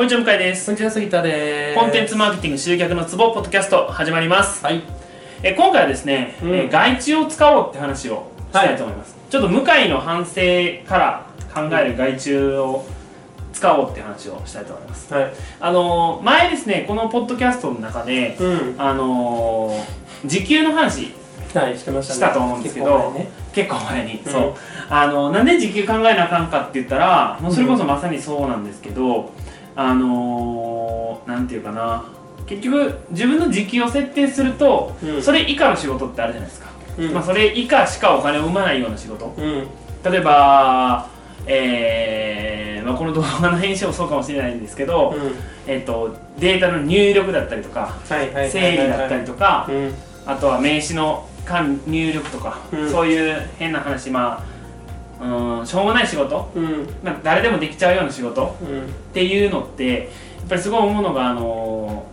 こんにちは向井です。こんにちは杉田です。コンテンツマーケティング集客のツボポッドキャスト始まります。はい。え今回はですね、うん。え外注を使おうって話をしたいと思います、ちょっと向井の反省から考える外注を使おうって話をしたいと思います。はい。あのー前ですねこのポッドキャストの中でうん。あのー時給の話はいしてましたね。したと思うんですけど結構前ね。結構前に、うん。そう。あのなんで時給考えなあかんかって言ったらもうそれこそまさにそうなんですけど、あのーなんていうかな。結局自分の時給を設定すると、うん。それ以下の仕事ってあるじゃないですか、うん。まあ、それ以下しかお金を生まないような仕事。うん。例えばえーまあ、この動画の編集もそうかもしれないんですけど、うん。えっとデータの入力だったりとか整理だったりとか、うん。あとは名刺の管入力とか、うん。そういう変な話まあうんしょうもない仕事、うん。まあ、誰でもできちゃうような仕事。うん。っていうのってやっぱりすごい思うのがあの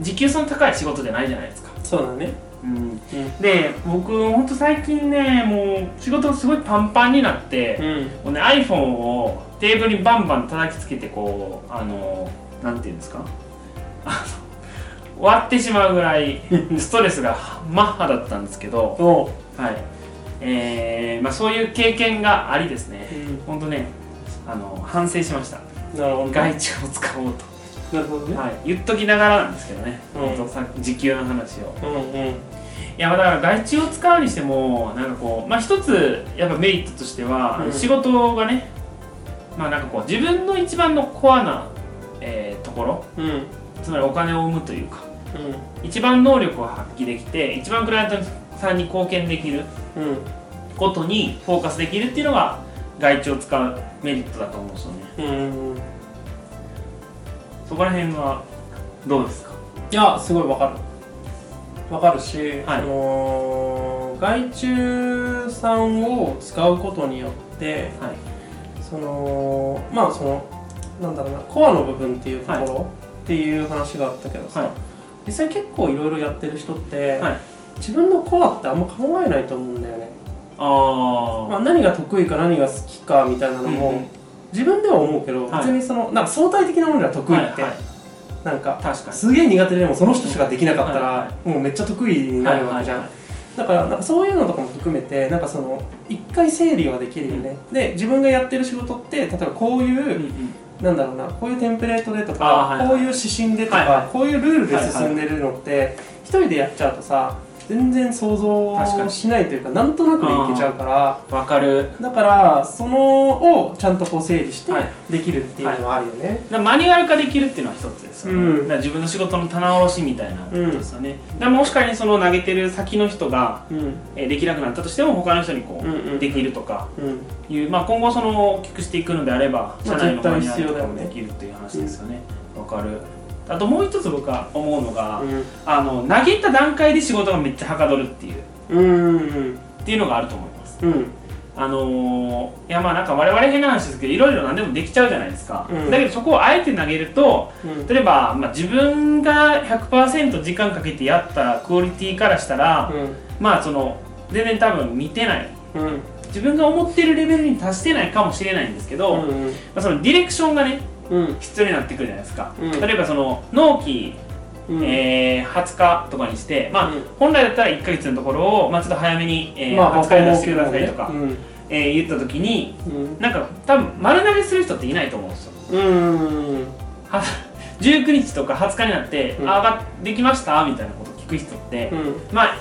時給その高い仕事じゃないじゃないですか、そうだね。うん、うん。で僕ほんと最近ねもう仕事がすごいパンパンになって、うん。もうね、iPhone をテーブルにバンバン叩きつけてこうあのなんていうんですか？あの割ってしまうぐらいストレスがマッハだったんですけど、はいえーまあ、そういう経験がありですね。うん。本当ねあの反省しました。なるほど外注を使おうなるほどね。と、はい、言っときながらなんですけどね、うん。本当さ時給の話を。うんうん。いやまあだから外注を使うにしてもなんかこうまあ一つやっぱメリットとしては、うん。仕事がねまあなんかこう自分の一番のコアな、えーところうん。つまりお金を生むというかうん。一番能力を発揮できて一番クライアントさんに貢献できるうん。ことにフォーカスできるっていうのが外注を使うメリットだと思うんですよね。うん。そこら辺はどうですか？いやすごいわかる。わかるし、はい。あのー外注さんを使うことによってはい。そのまあそのなんだろうなコアの部分っていうところっていう話があったけどさ、はい。実際結構いろいろやってる人って、はい自分のコアってあんま考えないと思うんだよね、あまあ、何が得意か何が好きかみたいなのも、うんうん。自分では思うけど、はい。別にそのなんか相対的なものが得意って、はいはい。なんか確かに。すげえ苦手でもその人しかできなかったら、はいはもうめっちゃ得意になるわけじゃん、はいはいだからなんかそういうのとかも含めてなんかその一回整理はできるよね、で自分がやってる仕事って例えばこういう、うんうん。なんだろうなこういうテンプレートでとか、はいはいこういう指針でとか、はいはい。こういうルールで進んでるのって、一人でやっちゃうとさ全然想像しないというかなんとなくでいけちゃうから。わかる。だからそのをちゃんとこう整理してはい。できるっていうのはあるよね、だからマニュアル化できるっていうのは一つですよね、うん。自分の仕事の棚卸しみたいな。ことですよね、だからもし仮にその投げてる先の人が、うん。えーできなくなったとしても他の人にこう、うんうん。できるとかうん。いう、まあ、今後その大きくしていくのであれば社まあ内のマニュアとかもできるっていう話ですよね。わ、かるあともう一つ僕は思うのが、うん。あの投げた段階で仕事がめっちゃはかどるっていう。っていうのがあると思います。うん。あのーいやまあなんか我々変な話ですけどいろいろ何でもできちゃうじゃないですか、うん。だけどそこをあえて投げるとうん。例えば、まあ、自分が100%時間かけてやったクオリティからしたら、まあその全然多分見てない。自分が思ってるレベルに達してないかもしれないんですけど、まうん。あ、そのディレクションがねうん必要になってくるじゃないですか、うん。例えばその納期、うん。えー20日とかにして、まあうん。本来だったら1ヶ月のところを、まあ、ちょっと早めに、えーまあ20日に出してくださいとか、うん。えー言った時にうん。なんか多分丸投げする人っていないと思うんですよ。うん。は19日とか20日になって「うん。あができました?」みたいなこと聞く人って、うん。まあ、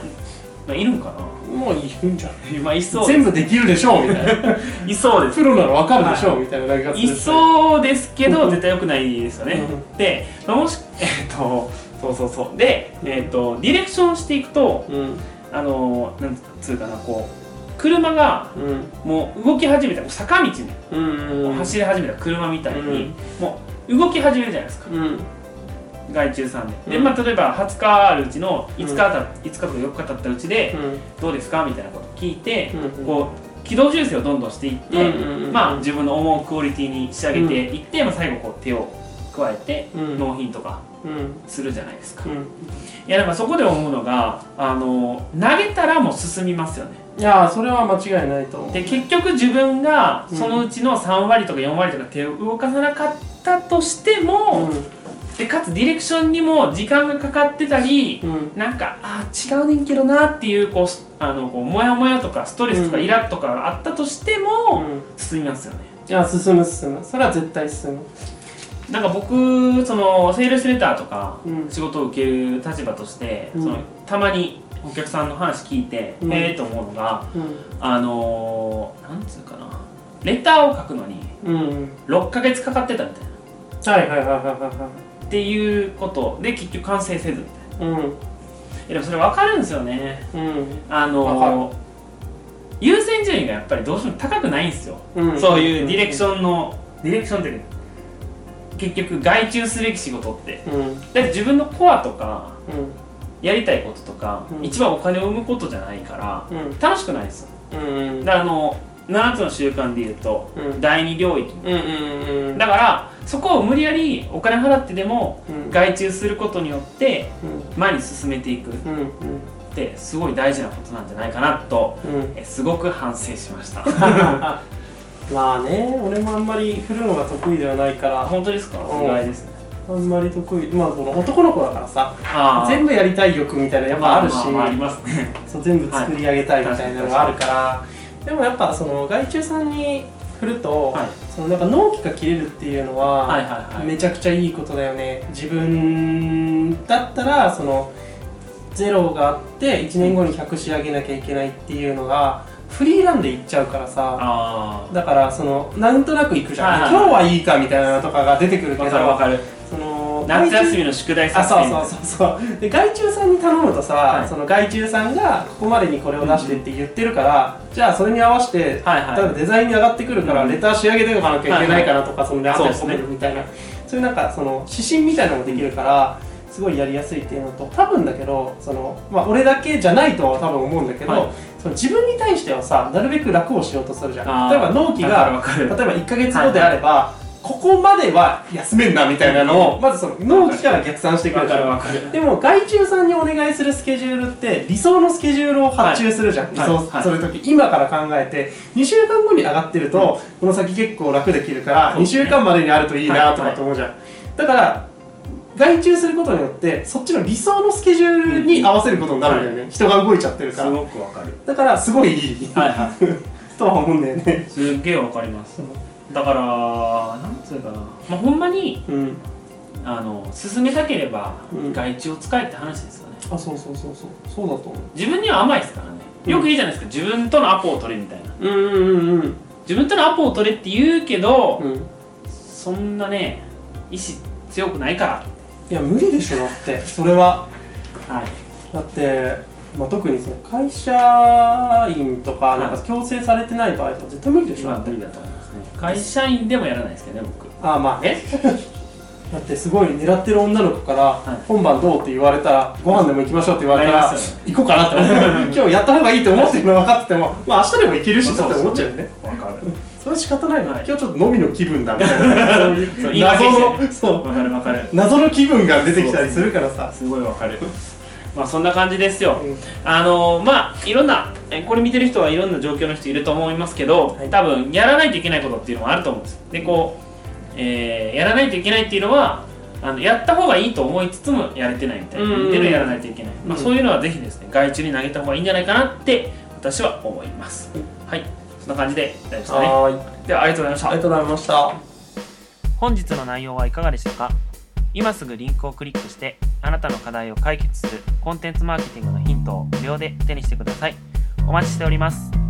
まあいるんかもういいんじゃない？なまあいそう全部できるでしょうみたいな。いそうです。プロならわかるでしょうみたいな投げ方するいそうですけど絶対良くないですよね、うでまあもしえっ、とそうそうそう。で、えっとディレクションしていくとうん。あのなんつうかなこう車がうん。もう動き始めた坂道にうんうん走り始めた車みたいに、うん。もう動き始めるじゃないですか。うん外注さんで、まあ、例えば20日あるうちの5日た、5日とか4日経ったうちで、うん。どうですかみたいなこと聞いて、うんこう軌道修正をどんどんしていって、うんうんうんまあ、自分の思うクオリティに仕上げていって、まあ、最後こう手を加えてうん。納品とかうん。するじゃないですか、いうん。やだからそこで思うのがあの投げたらもう進みますよね。いやーそれは間違いないとで結局自分がそのうちの3割とか4割とか手を動かさなかっったとしても、でかつディレクションにも時間がかかってたり、うん。うんなんかあー違うねんけどなっていうこうすあのこうモヤモヤとかストレスとかうん。イラッとかがあったとしても、うん。進みますよね。いや進む進む。それは絶対進む。なんか僕そのセールスレターとかうん。仕事を受ける立場として、うん。そのたまにお客さんの話聞いて、うん。ええと思うのがうん。あのー、なんつうかな。レターを書くのにうん。6ヶ月かかってたみたいな。はいはいはいはいはっていうことで結局完成せずみたいな。うん。えでもそれ分かるんですよね。うん。あわのー優先順位がやっぱりどうしても高くないんですよ、うん。そういうディレクションのディレクションって結局外注すべき仕事って。うん。だって自分のコアとかうん。やりたいこととか、うん。一番お金を生むことじゃないからうん。楽しくないですよ。うんだからあの7つの習慣でいうと、うん。第二領域。うんうんうん。だからそこを無理やりお金払ってでもうん。外注することによってうん。前に進めていくってすごい大事なことなんじゃないかなとうん。えすごく反省しました。まあね俺もあんまり振るのが得意ではないから本当ですか？うん。意外ですね。あんまり得意まあこの男の子だからさ全部やりたい欲みたいなのやっぱあるし、まあまあまあありますね。そう全部作り上げたいみたいなのがあるから、でもやっぱその外注さんに振ると、はい。そのなんか納期が切れるっていうのは、はいはいはい。めちゃくちゃいいことだよね。自分だったらそのゼロがあって1年後に100仕上げなきゃいけないっていうのがフリーランでいっちゃうからさ。あだからそのなんとなくいくじゃん、はいはい今日はいいかみたいなのとかが出てくるけどかるわかる。その夏休みの宿題あ作品そうそうそうそう。で外注さんに頼むとさ、はい。その外注さんがここまでにこれを出してって言ってるから、じゃあそれに合わせて、はいはい。例えばデザインに上がってくるから、うん。レター仕上げておかなきゃいけないかなとか、そのレアそうですね込めるみたいな。そういうなんかその指針みたいなのもできるからすごいやりやすいっていうのと多分だけどその、まあ、俺だけじゃないとは多分思うんだけど、はい。その自分に対してはさなるべく楽をしようとするじゃあー。ん例えば納期がわかる例えば1か月後であれば、ここまでは休めんなみたいなのをまずその納期から逆算してくるでも外注さんにお願いするスケジュールって理想のスケジュールを発注するじゃん、はい。理想はい。するとき、今から考えて2週間後に上がってると、この先結構楽できるから2そうですね。週間までにあるといいなとはい。かと思うじゃん、だから外注することによってそっちの理想のスケジュールに合わせることになるんだよね、人が動いちゃってるから。すごくわかる。だからすごいいい、はいはい。とは思うんだよね。すっげえわかりますだからなんつうかな。まあほんまにうん。あの進めたければうん。外注を使えって話ですよね。あそうそうそうそう。そうだと思う。自分には甘いですからね。よく言うじゃないですか。自分とのアポを取れみたいな。うんうんうんうん。自分とのアポを取れって言うけど、うん。そんなね意志強くないかいや無理でしょだって。それは。らはい。だって、まあ、特にその会社員とかなんか強制されてない場合とか絶対無理でしょ、まあ無理だと思いますね会社員でもやらないですけどね僕。ああまあね。だってすごい狙ってる女の子からはい「今晩どう?」って言われたら「ご飯でも行きましょう」って言われたら行こうかなって思う。今日やった方がいいと思ってるの分かっててもまあ明日でも行けるしって思っちゃうよね。わかる。それは仕方ないの、はい。今日ちょっと飲みの気分だみたいな。謎のそうわかるわかる。謎の気分が出てきたりするからさ。すごいわかる。まあそんな感じですよ、うん。あのまあいろんなえこれ見てる人はいろんな状況の人いると思いますけど、はい。多分やらないといけないことっていうのもあると思うんです。でこう、えーやらないといけないっていうのはあのやった方がいいと思いつつもやれてないみたいな、うん見てるやらないといけない、まあ、うん。そういうのはぜひですね外注に投げた方がいいんじゃないかなって私は思います、はい。そんな感じで大丈夫ですかね。はーい。ではありがとうございました。ありがとうございました。本日の内容はいかがでしたか？今すぐリンクをクリックしてあなたの課題を解決するコンテンツマーケティングのヒントを無料で手にしてくださいお待ちしております。